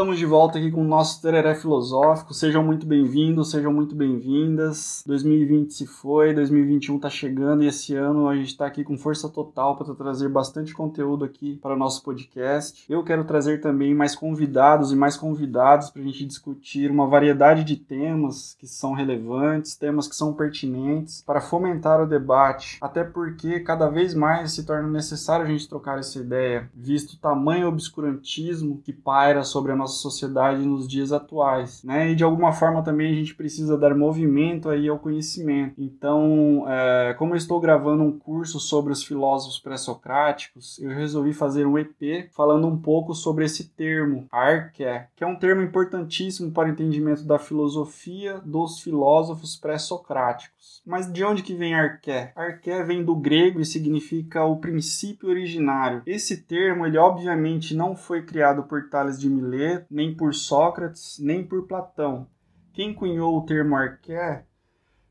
Estamos de volta aqui com o nosso Tereré Filosófico. Sejam muito bem-vindos, sejam muito bem-vindas. 2020 se foi, 2021 está chegando e esse ano a gente está aqui com força total para trazer bastante conteúdo aqui para o nosso podcast. Eu quero trazer também mais convidados e mais convidados para a gente discutir uma variedade de temas que são relevantes, temas que são pertinentes, para fomentar o debate. Até porque cada vez mais se torna necessário a gente trocar essa ideia, visto o tamanho obscurantismo que paira sobre a nossa sociedade nos dias atuais, né? E de alguma forma também a gente precisa dar movimento aí ao conhecimento. Então, é, como eu estou gravando um curso sobre os filósofos pré-socráticos, eu resolvi fazer um EP falando um pouco sobre esse termo, arqué, que é um termo importantíssimo para o entendimento da filosofia dos filósofos pré-socráticos. Mas de onde que vem arqué? Arqué vem do grego e significa o princípio originário. Esse termo, ele obviamente não foi criado por Tales de Mileto, nem por Sócrates, nem por Platão. Quem cunhou o termo arqué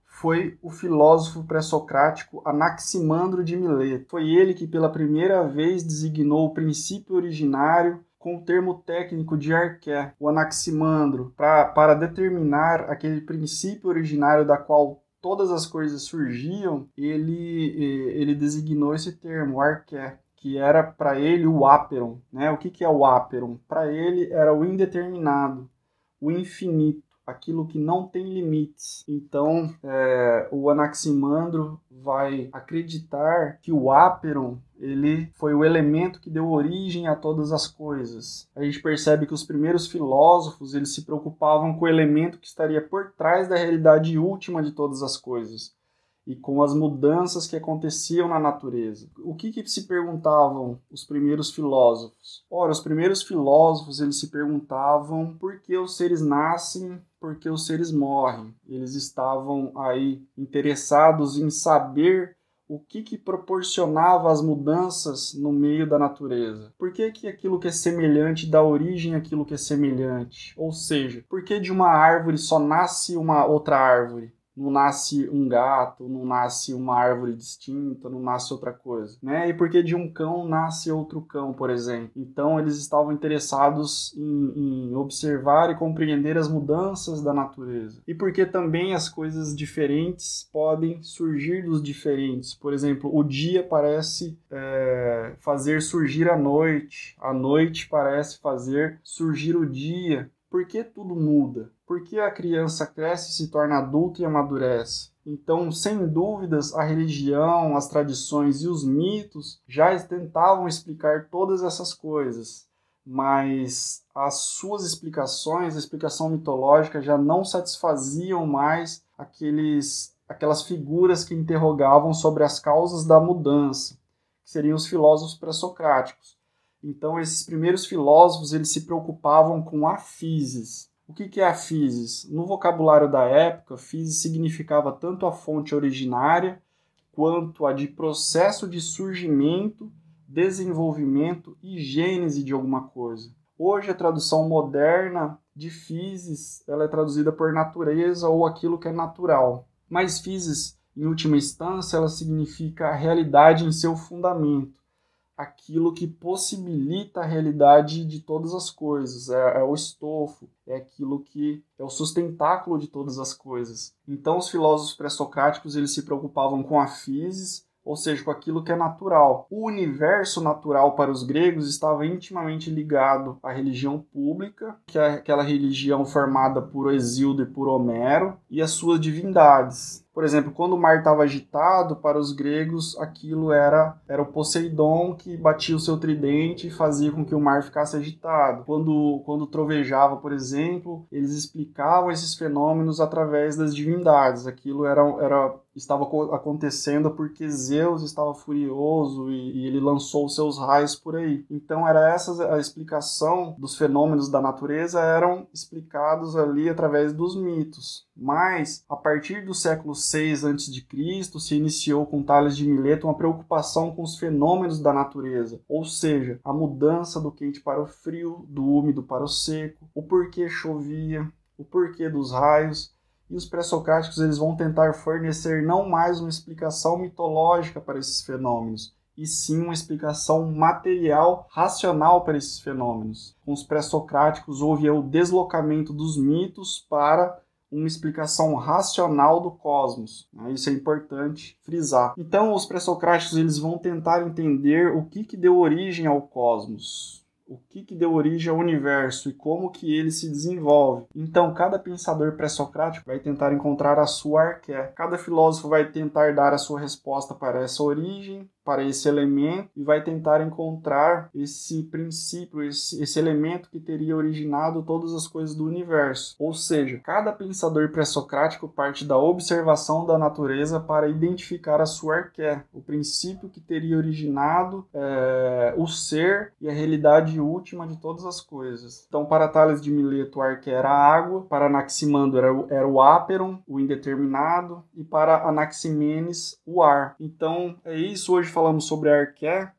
foi o filósofo pré-socrático Anaximandro de Mileto. Foi ele que pela primeira vez designou o princípio originário com o termo técnico de arqué, o Anaximandro, pra, para determinar aquele princípio originário da qual todas as coisas surgiam, ele, eh, ele designou esse termo, arqué que era para ele o aperon. Né? O que, que é o aperon? Para ele era o indeterminado, o infinito, aquilo que não tem limites. Então, é, o Anaximandro vai acreditar que o aperon ele foi o elemento que deu origem a todas as coisas. A gente percebe que os primeiros filósofos eles se preocupavam com o elemento que estaria por trás da realidade última de todas as coisas e com as mudanças que aconteciam na natureza. O que, que se perguntavam os primeiros filósofos? Ora, os primeiros filósofos eles se perguntavam por que os seres nascem, por que os seres morrem. Eles estavam aí interessados em saber o que, que proporcionava as mudanças no meio da natureza? Por que, que aquilo que é semelhante dá origem àquilo que é semelhante? Ou seja, por que de uma árvore só nasce uma outra árvore? Não nasce um gato, não nasce uma árvore distinta, não nasce outra coisa, né? E porque de um cão nasce outro cão, por exemplo. Então eles estavam interessados em, em observar e compreender as mudanças da natureza. E porque também as coisas diferentes podem surgir dos diferentes. Por exemplo, o dia parece é, fazer surgir a noite, a noite parece fazer surgir o dia. Por que tudo muda? Por que a criança cresce, se torna adulta e amadurece? Então, sem dúvidas, a religião, as tradições e os mitos já tentavam explicar todas essas coisas, mas as suas explicações, a explicação mitológica, já não satisfaziam mais aqueles, aquelas figuras que interrogavam sobre as causas da mudança, que seriam os filósofos pré-socráticos. Então, esses primeiros filósofos eles se preocupavam com a physis. O que é a physis? No vocabulário da época, physis significava tanto a fonte originária quanto a de processo de surgimento, desenvolvimento e gênese de alguma coisa. Hoje, a tradução moderna de physis ela é traduzida por natureza ou aquilo que é natural. Mas physis, em última instância, ela significa a realidade em seu fundamento aquilo que possibilita a realidade de todas as coisas, é, é, o estofo, é aquilo que é o sustentáculo de todas as coisas. Então os filósofos pré-socráticos eles se preocupavam com a physis, ou seja, com aquilo que é natural. O universo natural para os gregos estava intimamente ligado à religião pública, que é aquela religião formada por Exildo e por Homero, e as suas divindades. Por exemplo, quando o mar estava agitado, para os gregos aquilo era, era o Poseidon que batia o seu tridente e fazia com que o mar ficasse agitado. Quando, quando trovejava, por exemplo, eles explicavam esses fenômenos através das divindades. Aquilo era, era estava acontecendo porque Zeus estava furioso e, e, ele lançou seus raios por aí. Então era essa a explicação dos fenômenos da natureza eram explicados ali através dos mitos. Mas a partir do século 6 a.C., se iniciou com Tales de Mileto uma preocupação com os fenômenos da natureza, ou seja, a mudança do quente para o frio, do úmido para o seco, o porquê chovia, o porquê dos raios, e os pré-socráticos eles vão tentar fornecer não mais uma explicação mitológica para esses fenômenos, e sim uma explicação material, racional para esses fenômenos. Com os pré-socráticos houve o deslocamento dos mitos para uma explicação racional do cosmos. Né? Isso é importante frisar. Então, os pré-socráticos eles vão tentar entender o que, que deu origem ao cosmos, o que, que deu origem ao universo e como que ele se desenvolve. Então, cada pensador pré-socrático vai tentar encontrar a sua arqué. Cada filósofo vai tentar dar a sua resposta para essa origem, para esse elemento e vai tentar encontrar esse princípio, esse, esse elemento que teria originado todas as coisas do universo. Ou seja, cada pensador pré-socrático parte da observação da natureza para identificar a sua arqué, o princípio que teria originado é, o ser e a realidade última de todas as coisas. Então, para Tales de Mileto, o arqué era a água, para Anaximandro era, o, era o áperon, o indeterminado, e para Anaximenes, o ar. Então, é isso. Hoje falamos sobre a arqué,